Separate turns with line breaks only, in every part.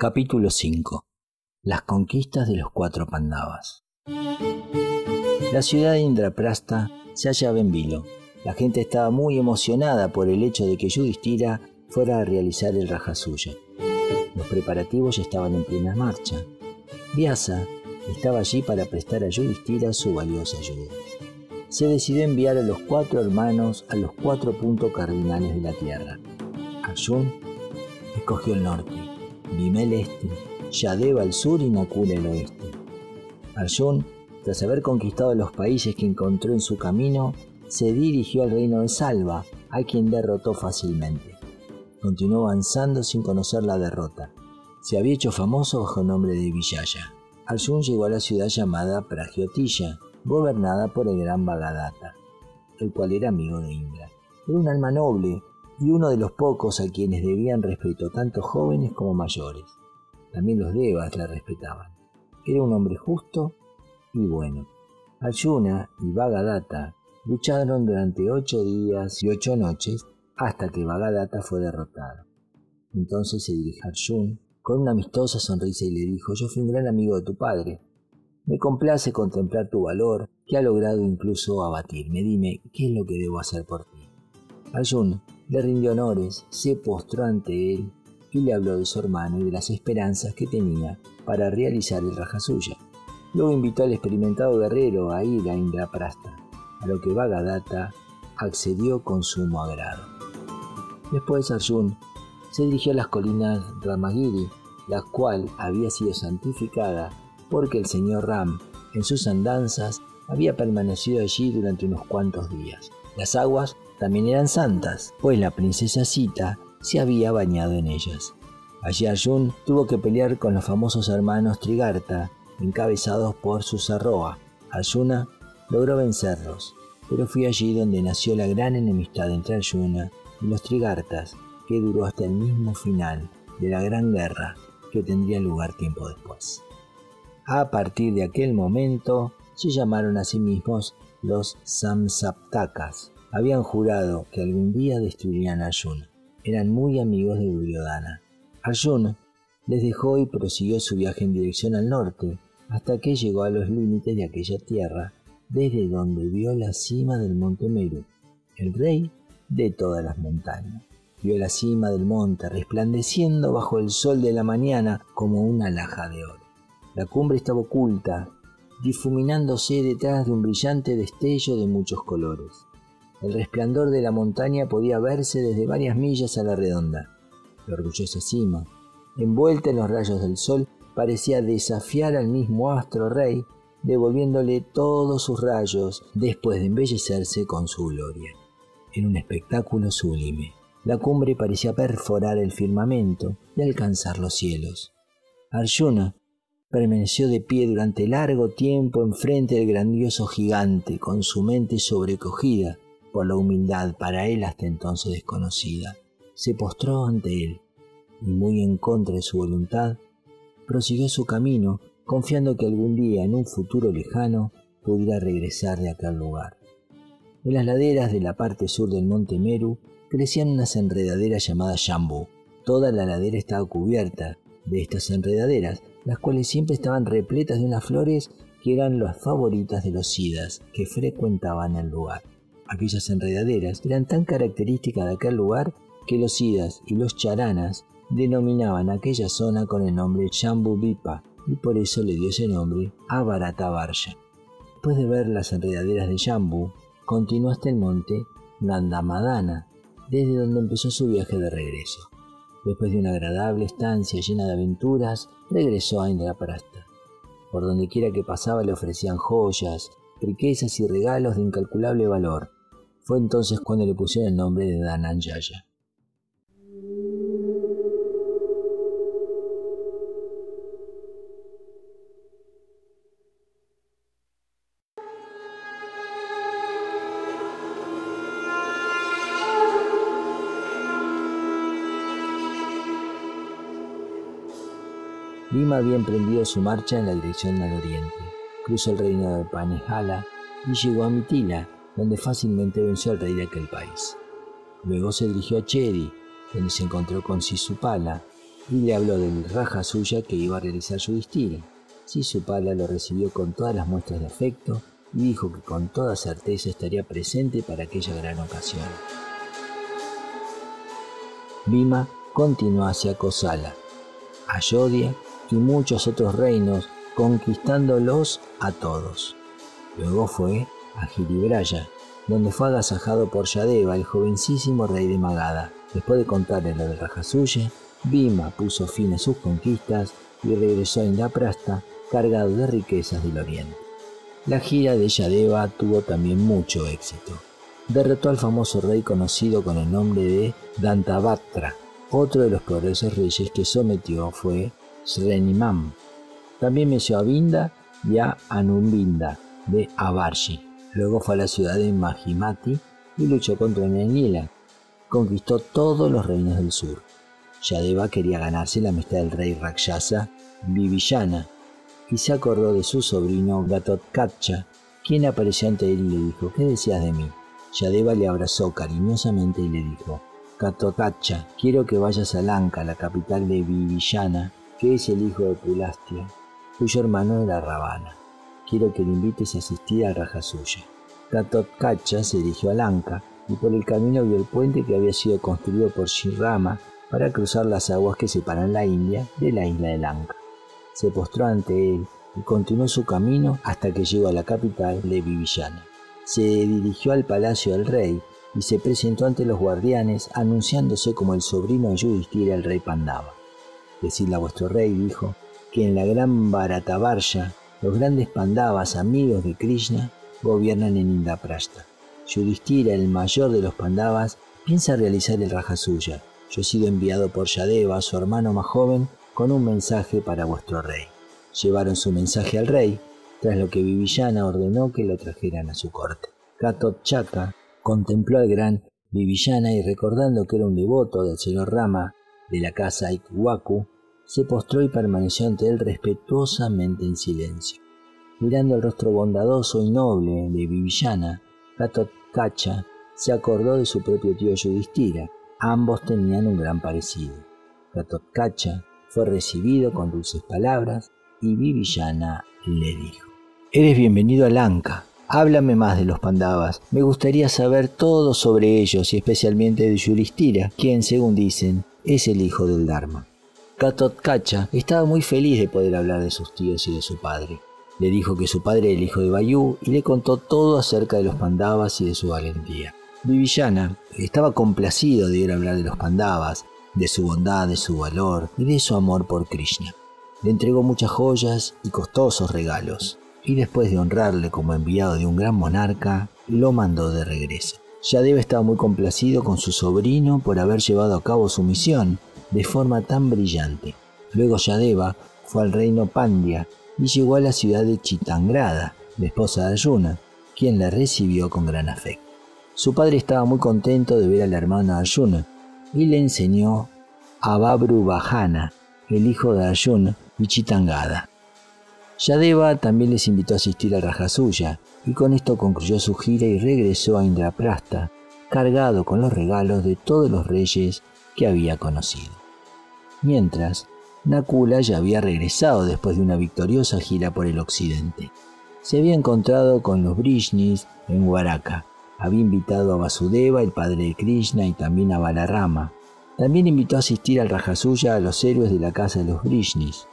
Capítulo 5 Las conquistas de los cuatro Pandavas La ciudad de Indraprasta se hallaba en vilo. La gente estaba muy emocionada por el hecho de que Yudhishthira fuera a realizar el Rajasuya. Los preparativos ya estaban en plena marcha. Vyasa estaba allí para prestar a Yudhishthira su valiosa ayuda. Se decidió enviar a los cuatro hermanos a los cuatro puntos cardinales de la tierra. Arjun escogió el norte, Bhima el este, Yadeva al sur y Nakula el oeste. Arjun, tras haber conquistado los países que encontró en su camino, se dirigió al reino de Salva, a quien derrotó fácilmente. Continuó avanzando sin conocer la derrota. Se había hecho famoso bajo el nombre de Vijaya. Arjun llegó a la ciudad llamada Pragyotilla, gobernada por el gran Bhagadatta, el cual era amigo de Indra. Era un alma noble y uno de los pocos a quienes debían respeto tanto jóvenes como mayores. También los devas la respetaban. Era un hombre justo y bueno. Arjuna y Bhagadatta lucharon durante ocho días y ocho noches hasta que Bhagadatta fue derrotado. Entonces se dirigió a Arjuna con una amistosa sonrisa y le dijo, yo fui un gran amigo de tu padre. Me complace contemplar tu valor, que ha logrado incluso abatirme. Dime, ¿qué es lo que debo hacer por ti? Arjuna le rindió honores, se postró ante él y le habló de su hermano y de las esperanzas que tenía para realizar el Rajasuya. Luego invitó al experimentado guerrero a ir a Indraprasta, a lo que Bhagadatta accedió con sumo agrado. Después Arjun se dirigió a las colinas Ramagiri, la cual había sido santificada porque el señor Ram, en sus andanzas, había permanecido allí durante unos cuantos días. Las aguas también eran santas, pues la princesa Sita se había bañado en ellas. Allí Arjun tuvo que pelear con los famosos hermanos Trigarta, encabezados por Susarroa. Arjuna logró vencerlos, pero fue allí donde nació la gran enemistad entre Arjuna y los Trigartas, que duró hasta el mismo final de la gran guerra que tendría lugar tiempo después. A partir de aquel momento se llamaron a sí mismos los Samsaptakas. Habían jurado que algún día destruirían a Arjuna. Eran muy amigos de Duryodhana. Arjuna les dejó y prosiguió su viaje en dirección al norte, hasta que llegó a los límites de aquella tierra, desde donde vio la cima del monte Meru, el rey de todas las montañas. Vio la cima del monte resplandeciendo bajo el sol de la mañana como una laja de oro. La cumbre estaba oculta, difuminándose detrás de un brillante destello de muchos colores. El resplandor de la montaña podía verse desde varias millas a la redonda. La orgullosa cima, envuelta en los rayos del sol, parecía desafiar al mismo astro rey, devolviéndole todos sus rayos después de embellecerse con su gloria. En un espectáculo sublime. La cumbre parecía perforar el firmamento y alcanzar los cielos. Arjuna permaneció de pie durante largo tiempo enfrente del grandioso gigante, con su mente sobrecogida la humildad para él hasta entonces desconocida. Se postró ante él y muy en contra de su voluntad, prosiguió su camino confiando que algún día en un futuro lejano pudiera regresar de aquel lugar. En las laderas de la parte sur del monte Meru crecían unas enredaderas llamadas Jambu. Toda la ladera estaba cubierta de estas enredaderas, las cuales siempre estaban repletas de unas flores que eran las favoritas de los sidas que frecuentaban el lugar. Aquellas enredaderas eran tan características de aquel lugar que los sidas y los charanas denominaban aquella zona con el nombre Jambu Vipa y por eso le dio ese nombre a Bharatavarsha. Después de ver las enredaderas de Jambu, continuó hasta el monte Gandamadana, desde donde empezó su viaje de regreso. Después de una agradable estancia llena de aventuras, regresó a Indraprasta. Por donde quiera que pasaba le ofrecían joyas, riquezas y regalos de incalculable valor. Fue entonces cuando le pusieron el nombre de Dananjaya. Lima había emprendido su marcha en la dirección al oriente. Cruzó el reino de Panejala y llegó a Mitila, donde fácilmente venció al rey de aquel país. Luego se dirigió a Cheri, donde se encontró con Sisupala, y le habló del raja suya que iba a realizar Yudhishthira. Sisupala lo recibió con todas las muestras de afecto y dijo que con toda certeza estaría presente para aquella gran ocasión. Bhima continuó hacia Kosala, Ayodhya y muchos otros reinos, conquistándolos a todos. Luego fue a Giribraya, donde fue agasajado por Yadeva, el jovencísimo rey de Magadha. Después de contarle lo de Rajasuya, Bhima puso fin a sus conquistas y regresó a Indaprasta cargado de riquezas del oriente. La gira de Yadeva tuvo también mucho éxito. Derrotó al famoso rey conocido con el nombre de Dantavatra. Otro de los poderosos reyes que sometió fue Srenimam. También venció a Binda y a Anumbinda de Avarshi. Luego fue a la ciudad de Mahimati y luchó contra Nyanila. Conquistó todos los reinos del sur. Yadeva quería ganarse la amistad del rey Rakshasa Vivillana y se acordó de su sobrino Gatotkacha, quien apareció ante él y le dijo, ¿qué decías de mí? Yadeva le abrazó cariñosamente y le dijo, Gatotkacha, quiero que vayas a Lanka, la capital de Vivillana, que es el hijo de Pulastia, cuyo hermano era Ravana. Quiero que le invites a asistir al Raja suya. Gatotkacha se dirigió a Lanka y por el camino vio el puente que había sido construido por Shirama para cruzar las aguas que separan la India de la isla de Lanka se postró ante él y continuó su camino hasta que llegó a la capital de Vivillana. Se dirigió al palacio del rey y se presentó ante los guardianes anunciándose como el sobrino de Yudhishthira el rey Pandava. Decidle a vuestro rey, dijo, que en la gran Bharatavarya los grandes Pandavas, amigos de Krishna, gobiernan en Indaprasta. Yudhishthira, el mayor de los Pandavas, piensa realizar el Rajasuya. Yo he sido enviado por Yadeva, su hermano más joven, con un mensaje para vuestro rey. Llevaron su mensaje al rey, tras lo que Vivillana ordenó que lo trajeran a su corte. Chaka contempló al gran Vivillana y recordando que era un devoto del señor Rama de la casa Ikwaku, se postró y permaneció ante él respetuosamente en silencio. Mirando el rostro bondadoso y noble de Vivillana, Kacha se acordó de su propio tío Yudhishthira. Ambos tenían un gran parecido. Kacha fue recibido con dulces palabras y Vivillana le dijo, Eres bienvenido a Lanka. Háblame más de los Pandavas. Me gustaría saber todo sobre ellos y especialmente de Yuristira, quien, según dicen, es el hijo del Dharma. Katotkacha estaba muy feliz de poder hablar de sus tíos y de su padre. Le dijo que su padre era el hijo de Bayú y le contó todo acerca de los Pandavas y de su valentía. Vivillana estaba complacido de ir hablar de los Pandavas, de su bondad, de su valor y de su amor por Krishna. Le entregó muchas joyas y costosos regalos, y después de honrarle como enviado de un gran monarca, lo mandó de regreso. Yadeva estaba muy complacido con su sobrino por haber llevado a cabo su misión de forma tan brillante. Luego Yadeva fue al reino Pandya y llegó a la ciudad de Chitangrada, la esposa de Arjuna, quien la recibió con gran afecto. Su padre estaba muy contento de ver a la hermana Arjuna, y le enseñó a Babru Bhajana, el hijo de Arjuna y Chitangada. Yadeva también les invitó a asistir al Rajasuya y con esto concluyó su gira y regresó a Indraprasta, cargado con los regalos de todos los reyes que había conocido. Mientras, Nakula ya había regresado después de una victoriosa gira por el occidente. Se había encontrado con los Brishnis en Huaraca había invitado a Vasudeva, el padre de Krishna, y también a Balarama. También invitó a asistir al Rajasuya a los héroes de la casa de los Brishnis.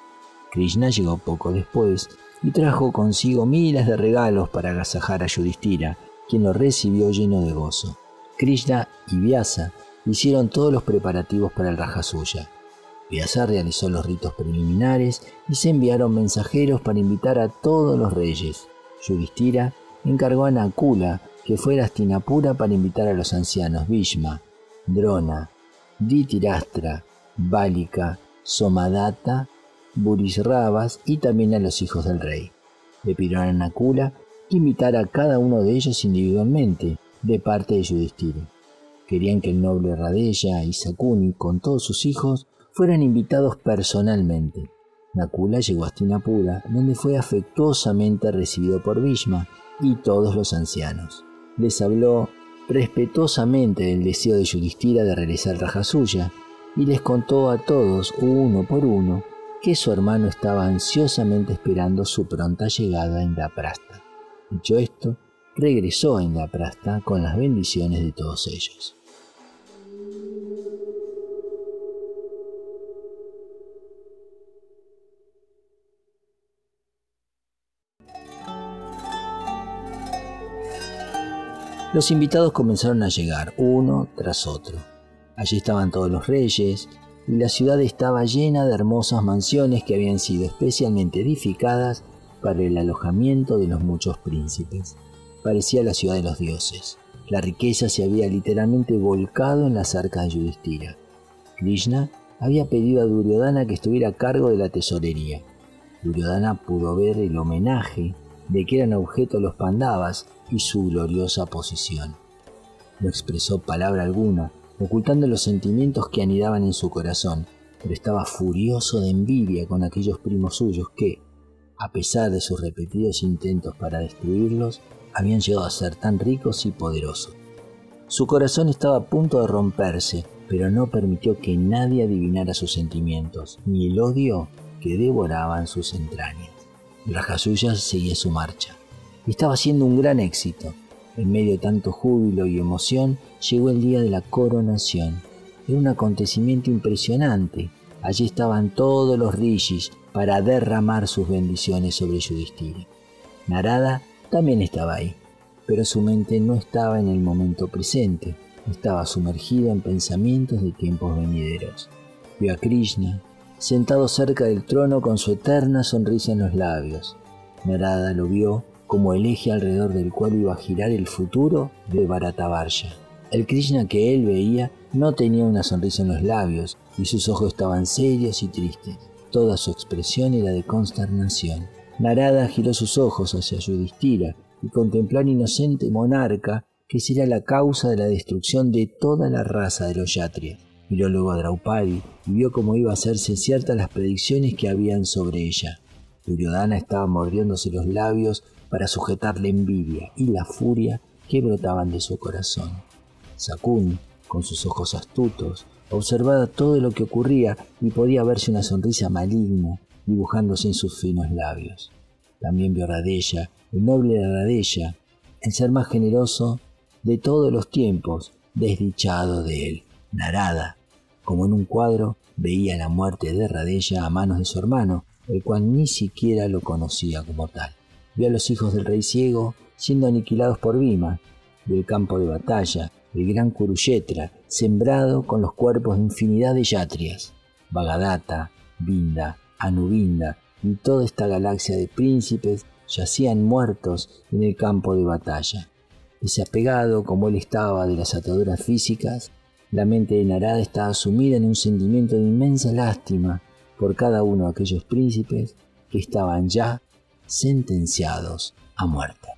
Krishna llegó poco después y trajo consigo miles de regalos para agasajar a Yudhishthira, quien lo recibió lleno de gozo. Krishna y Vyasa hicieron todos los preparativos para el Rajasuya. Vyasa realizó los ritos preliminares y se enviaron mensajeros para invitar a todos los reyes. Yudhishthira encargó a Nakula que fuera a Astinapura para invitar a los ancianos Bhishma, Drona, Ditirastra, Bálika, Somadatta, Burisravas y también a los hijos del rey. Le pidieron a Nakula que invitara a cada uno de ellos individualmente de parte de Yudhishthira. Querían que el noble Radeya y Sakuni con todos sus hijos fueran invitados personalmente. Nakula llegó a Astinapura, donde fue afectuosamente recibido por Bhishma y todos los ancianos les habló respetuosamente del deseo de Yudhishthira de realizar Rajasuya y les contó a todos, uno por uno, que su hermano estaba ansiosamente esperando su pronta llegada a Indaprasta. Dicho esto, regresó a Indaprasta con las bendiciones de todos ellos. Los invitados comenzaron a llegar, uno tras otro. Allí estaban todos los reyes, y la ciudad estaba llena de hermosas mansiones que habían sido especialmente edificadas para el alojamiento de los muchos príncipes. Parecía la ciudad de los dioses. La riqueza se había literalmente volcado en las arcas de Yudhishthira. Krishna había pedido a Duryodhana que estuviera a cargo de la tesorería. Duryodhana pudo ver el homenaje de que eran objeto los Pandavas y su gloriosa posición. No expresó palabra alguna, ocultando los sentimientos que anidaban en su corazón, pero estaba furioso de envidia con aquellos primos suyos que, a pesar de sus repetidos intentos para destruirlos, habían llegado a ser tan ricos y poderosos. Su corazón estaba a punto de romperse, pero no permitió que nadie adivinara sus sentimientos, ni el odio que devoraban sus entrañas. Rajasuya seguía su marcha. Estaba siendo un gran éxito. En medio de tanto júbilo y emoción, llegó el día de la coronación. Era un acontecimiento impresionante. Allí estaban todos los rishis para derramar sus bendiciones sobre Yudhishthira. Narada también estaba ahí, pero su mente no estaba en el momento presente, estaba sumergida en pensamientos de tiempos venideros. Vio a Krishna, sentado cerca del trono con su eterna sonrisa en los labios. Narada lo vio como el eje alrededor del cual iba a girar el futuro de Bharatavarsha. El Krishna que él veía no tenía una sonrisa en los labios y sus ojos estaban serios y tristes. Toda su expresión era de consternación. Narada giró sus ojos hacia Yudhishthira y contempló al inocente monarca que sería la causa de la destrucción de toda la raza de los yatrias. Miró luego a Draupadi y vio cómo iba a hacerse ciertas las predicciones que habían sobre ella. Duryodhana estaba mordiéndose los labios para sujetar la envidia y la furia que brotaban de su corazón. Sakuni, con sus ojos astutos, observaba todo lo que ocurría y podía verse una sonrisa maligna dibujándose en sus finos labios. También vio a Radella, el noble Radella, el ser más generoso de todos los tiempos, desdichado de él. Narada, como en un cuadro, veía la muerte de Radella a manos de su hermano, el cual ni siquiera lo conocía como tal. Vio a los hijos del rey ciego siendo aniquilados por Bhima, del campo de batalla, el gran Kurukshetra, sembrado con los cuerpos de infinidad de yatrias, Bhagadata, Vinda, Anubinda y toda esta galaxia de príncipes yacían muertos en el campo de batalla. Desapegado como él estaba de las ataduras físicas, la mente de Narada estaba sumida en un sentimiento de inmensa lástima por cada uno de aquellos príncipes que estaban ya sentenciados a muerte.